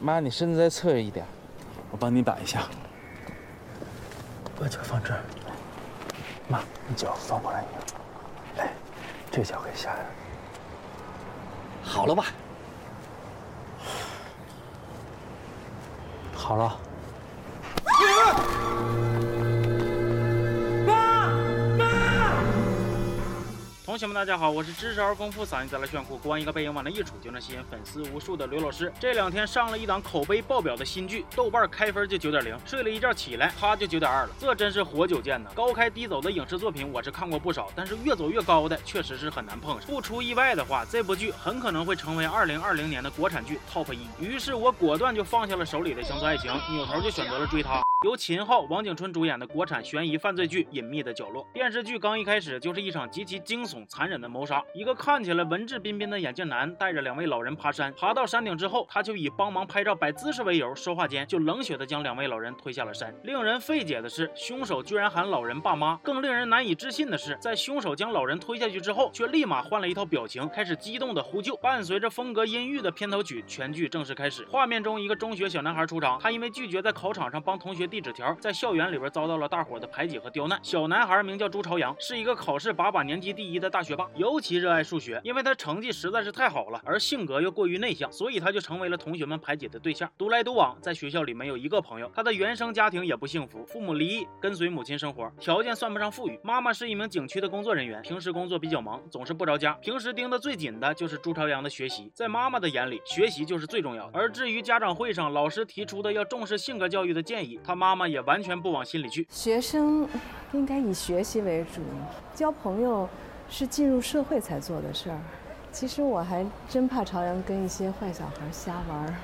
妈，你身子再侧着一点，我帮你摆一下。把脚放这儿，妈，你脚放过来一点。来，这脚给下来。好了吧？好了。同学们，大家好，我是知识而丰富、嗓音再来炫酷、光一个背影往那一杵就能吸引粉丝无数的刘老师。这两天上了一档口碑爆表的新剧，豆瓣开分就九点零，睡了一觉起来，啪就九点二了，这真是活久见呐！高开低走的影视作品我是看过不少，但是越走越高的确实是很难碰上。不出意外的话，这部剧很可能会成为二零二零年的国产剧 TOP 一。于是我果断就放下了手里的乡村爱情，扭头就选择了追它。由秦昊、王景春主演的国产悬疑犯罪剧《隐秘的角落》。电视剧刚一开始就是一场极其惊悚、残忍的谋杀。一个看起来文质彬彬的眼镜男带着两位老人爬山，爬到山顶之后，他就以帮忙拍照摆姿势为由，说话间就冷血的将两位老人推下了山。令人费解的是，凶手居然喊老人爸妈。更令人难以置信的是，在凶手将老人推下去之后，却立马换了一套表情，开始激动的呼救。伴随着风格阴郁的片头曲，全剧正式开始。画面中，一个中学小男孩出场，他因为拒绝在考场上帮同学递纸条，在校园里边遭到了大伙的排挤和刁难。小男孩名叫朱朝阳，是一个考试把把年级第一的大学霸，尤其热爱数学，因为他成绩实在是太好了，而性格又过于内向，所以他就成为了同学们排挤的对象。独来独往，在学校里没有一个朋友。他的原生家庭也不幸福，父母离异，跟随母亲生活，条件算不上富裕。妈妈是一名景区的工作人员，平时工作比较忙，总是不着家。平时盯得最紧的就是朱朝阳的学习，在妈妈的眼里，学习就是最重要的。而至于家长会上老师提出的要重视性格教育的建议，他妈妈妈也完全不往心里去。学生应该以学习为主，交朋友是进入社会才做的事儿。其实我还真怕朝阳跟一些坏小孩瞎玩儿。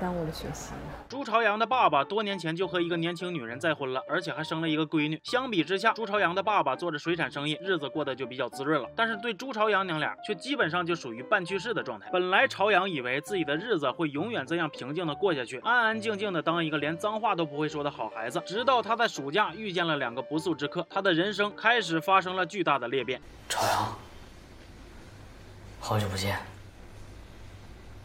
耽误了学习。朱朝阳的爸爸多年前就和一个年轻女人再婚了，而且还生了一个闺女。相比之下，朱朝阳的爸爸做着水产生意，日子过得就比较滋润了。但是对朱朝阳娘俩却基本上就属于半去世的状态。本来朝阳以为自己的日子会永远这样平静的过下去，安安静静的当一个连脏话都不会说的好孩子。直到他在暑假遇见了两个不速之客，他的人生开始发生了巨大的裂变。朝阳，好久不见，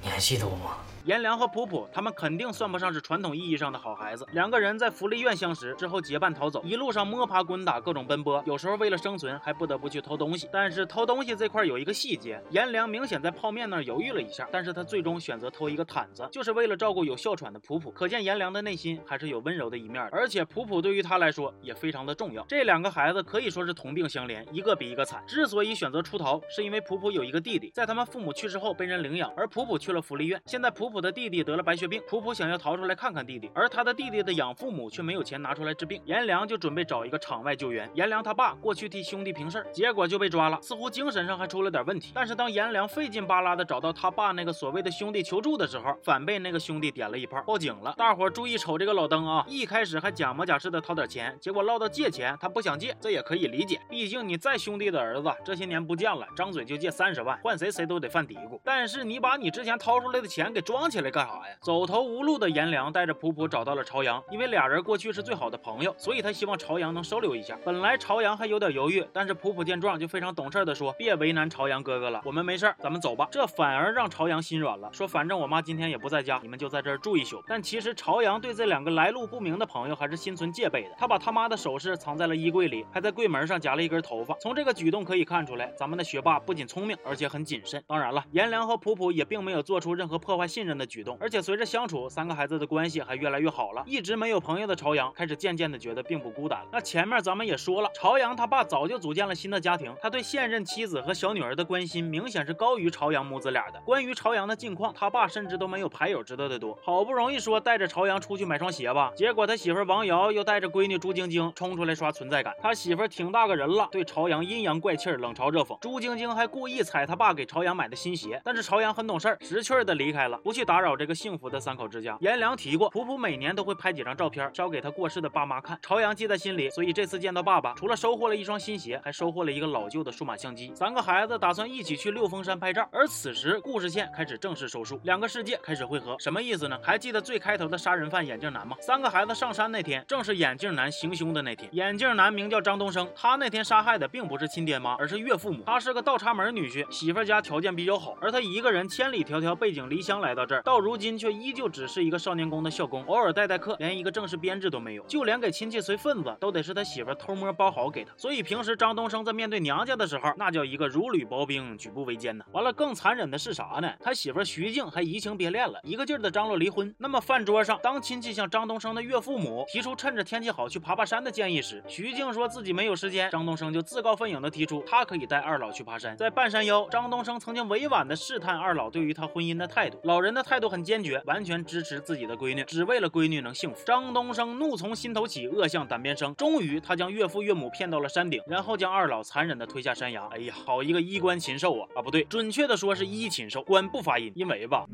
你还记得我吗？颜良和普普，他们肯定算不上是传统意义上的好孩子。两个人在福利院相识之后结伴逃走，一路上摸爬滚打，各种奔波，有时候为了生存还不得不去偷东西。但是偷东西这块有一个细节，颜良明显在泡面那儿犹豫了一下，但是他最终选择偷一个毯子，就是为了照顾有哮喘的普普。可见颜良的内心还是有温柔的一面，而且普普对于他来说也非常的重要。这两个孩子可以说是同病相怜，一个比一个惨。之所以选择出逃，是因为普普有一个弟弟，在他们父母去世后被人领养，而普普去了福利院。现在普普普的弟弟得了白。血病，普普想要逃出来看看弟弟，而他的弟弟的养父母却没有钱拿出来治病。颜良就准备找一个场外救援。颜良他爸过去替兄弟平事结果就被抓了，似乎精神上还出了点问题。但是当颜良费劲巴拉的找到他爸那个所谓的兄弟求助的时候，反被那个兄弟点了一炮，报警了。大伙注意瞅这个老登啊，一开始还假模假式的掏点钱，结果唠到借钱，他不想借，这也可以理解，毕竟你再兄弟的儿子这些年不见了，张嘴就借三十万，换谁谁都得犯嘀咕。但是你把你之前掏出来的钱给装起来干啥呀？走投无路的颜良带着普普找到了朝阳，因为俩人过去是最好的朋友，所以他希望朝阳能收留一下。本来朝阳还有点犹豫，但是普普见状就非常懂事的说：“别为难朝阳哥哥了，我们没事，咱们走吧。”这反而让朝阳心软了，说：“反正我妈今天也不在家，你们就在这儿住一宿。”但其实朝阳对这两个来路不明的朋友还是心存戒备的。他把他妈的首饰藏在了衣柜里，还在柜门上夹了一根头发。从这个举动可以看出来，咱们的学霸不仅聪明，而且很谨慎。当然了，颜良和普普也并没有做出任何破坏信任的举动，而且随着相处。三个孩子的关系还越来越好了，一直没有朋友的朝阳开始渐渐的觉得并不孤单了。那前面咱们也说了，朝阳他爸早就组建了新的家庭，他对现任妻子和小女儿的关心明显是高于朝阳母子俩的。关于朝阳的近况，他爸甚至都没有牌友知道的多。好不容易说带着朝阳出去买双鞋吧，结果他媳妇王瑶又带着闺女朱晶晶冲出来刷存在感。他媳妇挺大个人了，对朝阳阴阳怪气，冷嘲热讽。朱晶晶还故意踩他爸给朝阳买的新鞋，但是朝阳很懂事，识趣的离开了，不去打扰这个幸福的三口。之家，颜良提过，普普每年都会拍几张照片，交给他过世的爸妈看。朝阳记在心里，所以这次见到爸爸，除了收获了一双新鞋，还收获了一个老旧的数码相机。三个孩子打算一起去六峰山拍照，而此时故事线开始正式收束，两个世界开始汇合。什么意思呢？还记得最开头的杀人犯眼镜男吗？三个孩子上山那天，正是眼镜男行凶的那天。眼镜男名叫张东升，他那天杀害的并不是亲爹妈，而是岳父母。他是个倒插门女婿，媳妇家条件比较好，而他一个人千里迢迢背井离乡来到到这，到如今却依旧只是一个少年宫的校工，偶尔带带课，连一个正式编制都没有。就连给亲戚随份子，都得是他媳妇偷摸包好给他。所以平时张东升在面对娘家的时候，那叫一个如履薄冰，举步维艰呢。完了，更残忍的是啥呢？他媳妇徐静还移情别恋了，一个劲儿的张罗离婚。那么饭桌上，当亲戚向张东升的岳父母提出趁着天气好去爬爬山的建议时，徐静说自己没有时间，张东升就自告奋勇的提出他可以带二老去爬山。在半山腰，张东升曾经委婉的试探二老对于他婚姻的态度，老人的态度很坚决，完全支持自己的闺女，只为了闺女能幸福。张东升怒从心头起，恶向胆边生。终于，他将岳父岳母骗到了山顶，然后将二老残忍的推下山崖。哎呀，好一个衣冠禽兽啊！啊，不对，准确的说是衣禽兽，冠不发音，因为吧，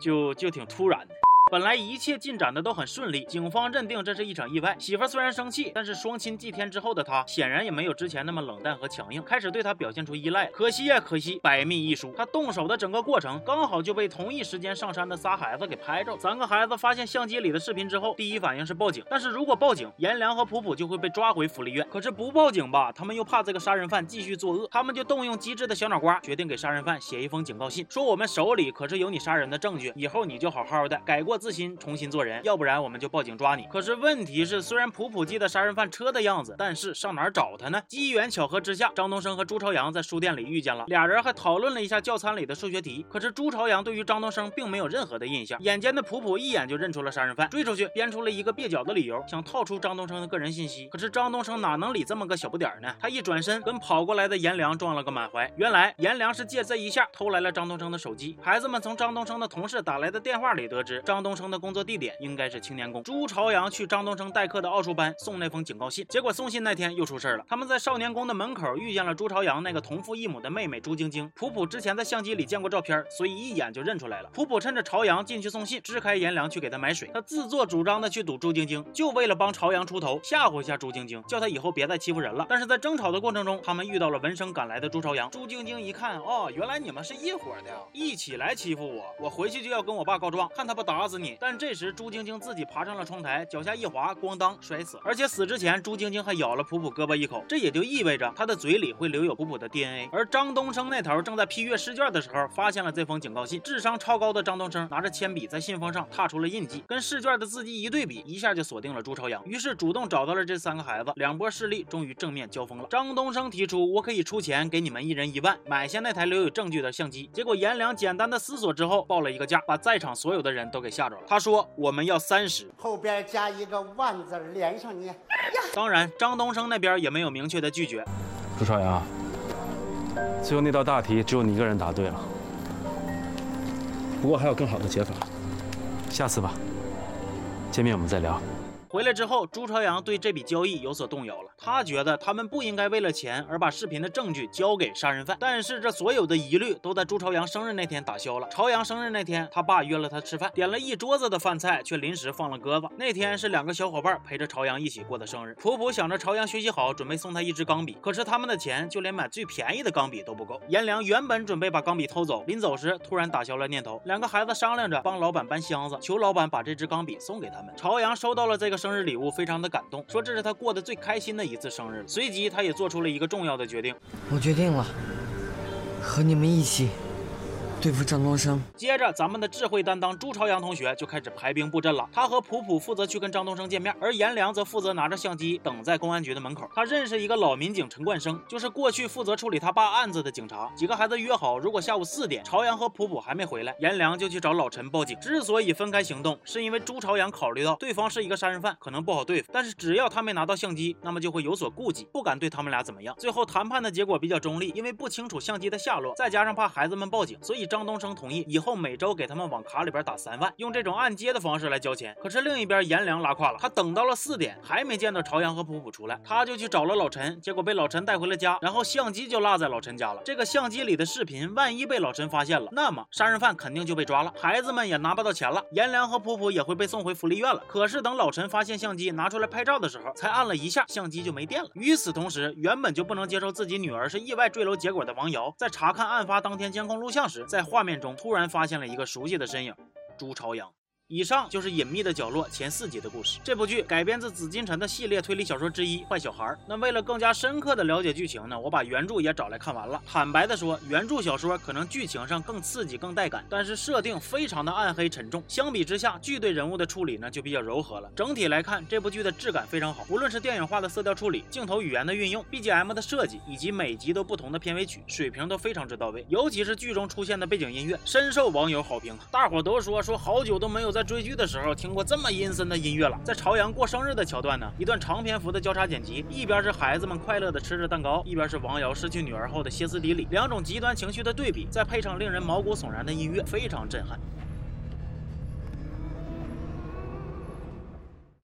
就就挺突然的。本来一切进展的都很顺利，警方认定这是一场意外。媳妇虽然生气，但是双亲祭天之后的他，显然也没有之前那么冷淡和强硬，开始对他表现出依赖。可惜呀，可惜，百密一疏，他动手的整个过程刚好就被同一时间上山的仨孩子给拍着。三个孩子发现相机里的视频之后，第一反应是报警。但是如果报警，颜良和普普就会被抓回福利院。可是不报警吧，他们又怕这个杀人犯继续作恶，他们就动用机智的小脑瓜，决定给杀人犯写一封警告信，说我们手里可是有你杀人的证据，以后你就好好的改过自新，重新做人，要不然我们就报警抓你。可是问题是，虽然普普记得杀人犯车的样子，但是上哪儿找他呢？机缘巧合之下，张东升和朱朝阳在书店里遇见了，俩人还讨论了一下教餐里的数学题。可是朱朝阳对于张东升并没有任何的印象，眼尖的普普一眼就认出了杀人犯，追出去编出了一个蹩脚的理由，想套出张东升的个人信息。可是张东升哪能理这么个小不点呢？他一转身跟跑过来的颜良撞了个满怀。原来颜良是借这一下偷来了张东升的手机。孩子们从张东升的同事打来的电话里得知，张东东升的工作地点。应该是青年宫。朱朝阳去张东升代课的奥数班送那封警告信，结果送信那天又出事了。他们在少年宫的门口遇见了朱朝阳那个同父异母的妹妹朱晶晶。普普之前在相机里见过照片，所以一眼就认出来了。普普趁着朝阳进去送信，支开颜良去给他买水。他自作主张的去堵朱晶晶，就为了帮朝阳出头，吓唬一下朱晶晶，叫他以后别再欺负人了。但是在争吵的过程中，他们遇到了闻声赶来的朱朝阳。朱晶晶一看，哦，原来你们是一伙的，一起来欺负我，我回去就要跟我爸告状，看他不打死你。但这时朱晶晶自己爬上了窗台，脚下一滑，咣当摔死。而且死之前，朱晶晶还咬了普普胳膊一口，这也就意味着她的嘴里会留有普普的 DNA。而张东升那头正在批阅试卷的时候，发现了这封警告信。智商超高的张东升拿着铅笔在信封上踏出了印记，跟试卷的字迹一对比，一下就锁定了朱朝阳。于是主动找到了这三个孩子，两波势力终于正面交锋了。张东升提出，我可以出钱给你们一人一万，买下那台留有证据的相机。结果颜良简单的思索之后，报了一个价，把在场所有的人都给吓着了。他说，我们要三十，后边加一个万字连上你。当然，张东升那边也没有明确的拒绝。朱朝阳，最后那道大题只有你一个人答对了。不过还有更好的解法，下次吧，见面我们再聊。回来之后，朱朝阳对这笔交易有所动摇了。他觉得他们不应该为了钱而把视频的证据交给杀人犯。但是这所有的疑虑都在朱朝阳生日那天打消了。朝阳生日那天，他爸约了他吃饭，点了一桌子的饭菜，却临时放了鸽子。那天是两个小伙伴陪着朝阳一起过的生日。普普想着朝阳学习好，准备送他一支钢笔，可是他们的钱就连买最便宜的钢笔都不够。颜良原本准备把钢笔偷走，临走时突然打消了念头。两个孩子商量着帮老板搬箱子，求老板把这支钢笔送给他们。朝阳收到了这个。生日礼物非常的感动，说这是他过得最开心的一次生日。随即，他也做出了一个重要的决定，我决定了，和你们一起。对付张东升。接着，咱们的智慧担当朱朝阳同学就开始排兵布阵了。他和普普负责去跟张东升见面，而颜良则负责拿着相机等在公安局的门口。他认识一个老民警陈冠生，就是过去负责处理他爸案子的警察。几个孩子约好，如果下午四点朝阳和普普还没回来，颜良就去找老陈报警。之所以分开行动，是因为朱朝阳考虑到对方是一个杀人犯，可能不好对付。但是只要他没拿到相机，那么就会有所顾忌，不敢对他们俩怎么样。最后谈判的结果比较中立，因为不清楚相机的下落，再加上怕孩子们报警，所以张东升同意。以后每周给他们往卡里边打三万，用这种按揭的方式来交钱。可是另一边颜良拉胯了，他等到了四点还没见到朝阳和普普出来，他就去找了老陈，结果被老陈带回了家，然后相机就落在老陈家了。这个相机里的视频，万一被老陈发现了，那么杀人犯肯定就被抓了，孩子们也拿不到钱了，颜良和普普也会被送回福利院了。可是等老陈发现相机拿出来拍照的时候，才按了一下，相机就没电了。与此同时，原本就不能接受自己女儿是意外坠楼结果的王瑶，在查看案发当天监控录像时，在在画面中突然发现了一个熟悉的身影，朱朝阳。以上就是《隐秘的角落》前四集的故事。这部剧改编自紫金陈的系列推理小说之一《坏小孩》。那为了更加深刻的了解剧情呢，我把原著也找来看完了。坦白的说，原著小说可能剧情上更刺激、更带感，但是设定非常的暗黑沉重。相比之下，剧对人物的处理呢就比较柔和了。整体来看，这部剧的质感非常好，无论是电影化的色调处理、镜头语言的运用、BGM 的设计，以及每集都不同的片尾曲，水平都非常之到位。尤其是剧中出现的背景音乐，深受网友好评。大伙都说说好久都没有在在追剧的时候听过这么阴森的音乐了。在朝阳过生日的桥段呢，一段长篇幅的交叉剪辑，一边是孩子们快乐的吃着蛋糕，一边是王瑶失去女儿后的歇斯底里，两种极端情绪的对比，再配上令人毛骨悚然的音乐，非常震撼。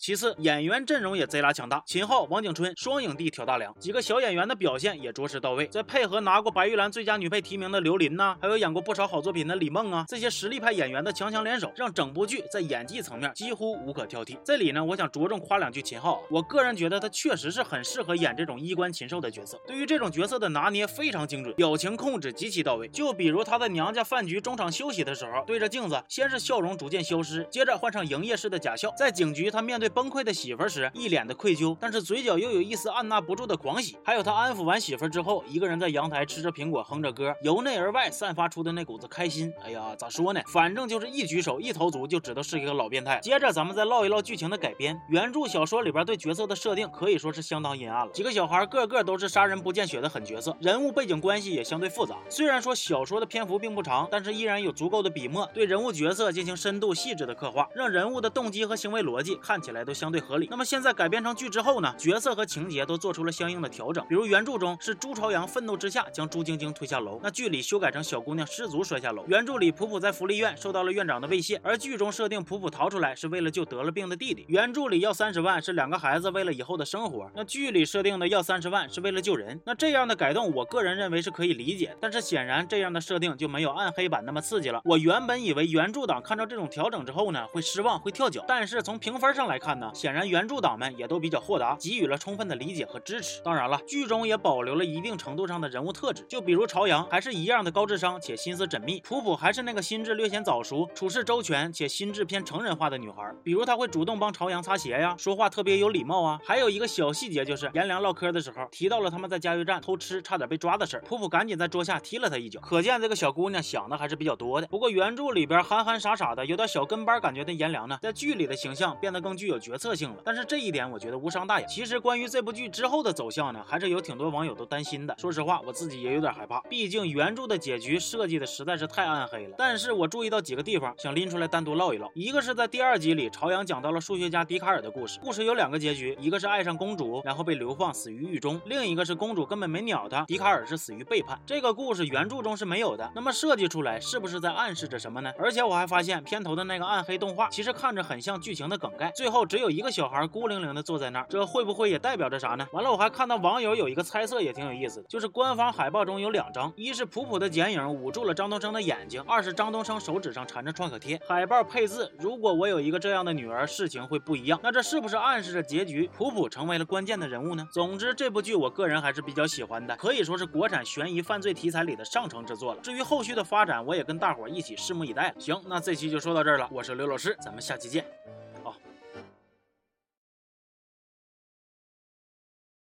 其次，演员阵容也贼拉强大，秦昊、王景春双影帝挑大梁，几个小演员的表现也着实到位。再配合拿过白玉兰最佳女配提名的刘琳呐，还有演过不少好作品的李梦啊，这些实力派演员的强强联手，让整部剧在演技层面几乎无可挑剔。这里呢，我想着重夸两句秦昊啊，我个人觉得他确实是很适合演这种衣冠禽兽的角色，对于这种角色的拿捏非常精准，表情控制极其到位。就比如他在娘家饭局中场休息的时候，对着镜子，先是笑容逐渐消失，接着换上营业式的假笑。在警局，他面对。崩溃的媳妇时，一脸的愧疚，但是嘴角又有一丝按捺不住的狂喜。还有他安抚完媳妇之后，一个人在阳台吃着苹果，哼着歌，由内而外散发出的那股子开心。哎呀，咋说呢？反正就是一举手一投足就知道是一个老变态。接着咱们再唠一唠剧情的改编。原著小说里边对角色的设定可以说是相当阴暗了。几个小孩个个都是杀人不见血的狠角色，人物背景关系也相对复杂。虽然说小说的篇幅并不长，但是依然有足够的笔墨对人物角色进行深度细致的刻画，让人物的动机和行为逻辑看起来都相对合理。那么。现在改编成剧之后呢，角色和情节都做出了相应的调整。比如原著中是朱朝阳愤怒之下将朱晶晶推下楼，那剧里修改成小姑娘失足摔下楼。原著里普普在福利院受到了院长的威胁，而剧中设定普普逃出来是为了救得了病的弟弟。原著里要三十万是两个孩子为了以后的生活，那剧里设定的要三十万是为了救人。那这样的改动，我个人认为是可以理解，但是显然这样的设定就没有暗黑版那么刺激了。我原本以为原著党看到这种调整之后呢，会失望会跳脚，但是从评分上来看呢，显然原著党们也都比较。豁达，给予了充分的理解和支持。当然了，剧中也保留了一定程度上的人物特质，就比如朝阳还是一样的高智商且心思缜密，普普还是那个心智略显早熟、处事周全且心智偏成人化的女孩。比如她会主动帮朝阳擦鞋呀，说话特别有礼貌啊。还有一个小细节，就是颜良唠嗑的时候提到了他们在加油站偷吃差点被抓的事儿，普普赶紧在桌下踢了他一脚。可见这个小姑娘想的还是比较多的。不过原著里边憨憨傻傻的、有点小跟班感觉的颜良呢，在剧里的形象变得更具有有决策性了。但是这一点我觉得。无伤大雅。其实关于这部剧之后的走向呢，还是有挺多网友都担心的。说实话，我自己也有点害怕，毕竟原著的结局设计的实在是太暗黑了。但是我注意到几个地方，想拎出来单独唠一唠。一个是在第二集里，朝阳讲到了数学家笛卡尔的故事。故事有两个结局，一个是爱上公主，然后被流放死于狱中；另一个是公主根本没鸟他，笛卡尔是死于背叛。这个故事原著中是没有的。那么设计出来是不是在暗示着什么呢？而且我还发现片头的那个暗黑动画，其实看着很像剧情的梗概。最后只有一个小孩孤零零的坐在那儿，这。会不会也代表着啥呢？完了，我还看到网友有一个猜测，也挺有意思的，就是官方海报中有两张，一是普普的剪影捂住了张东升的眼睛，二是张东升手指上缠着创可贴。海报配字：如果我有一个这样的女儿，事情会不一样。那这是不是暗示着结局，普普成为了关键的人物呢？总之，这部剧我个人还是比较喜欢的，可以说是国产悬疑犯罪题材里的上乘之作了。至于后续的发展，我也跟大伙儿一起拭目以待。行，那这期就说到这儿了，我是刘老师，咱们下期见。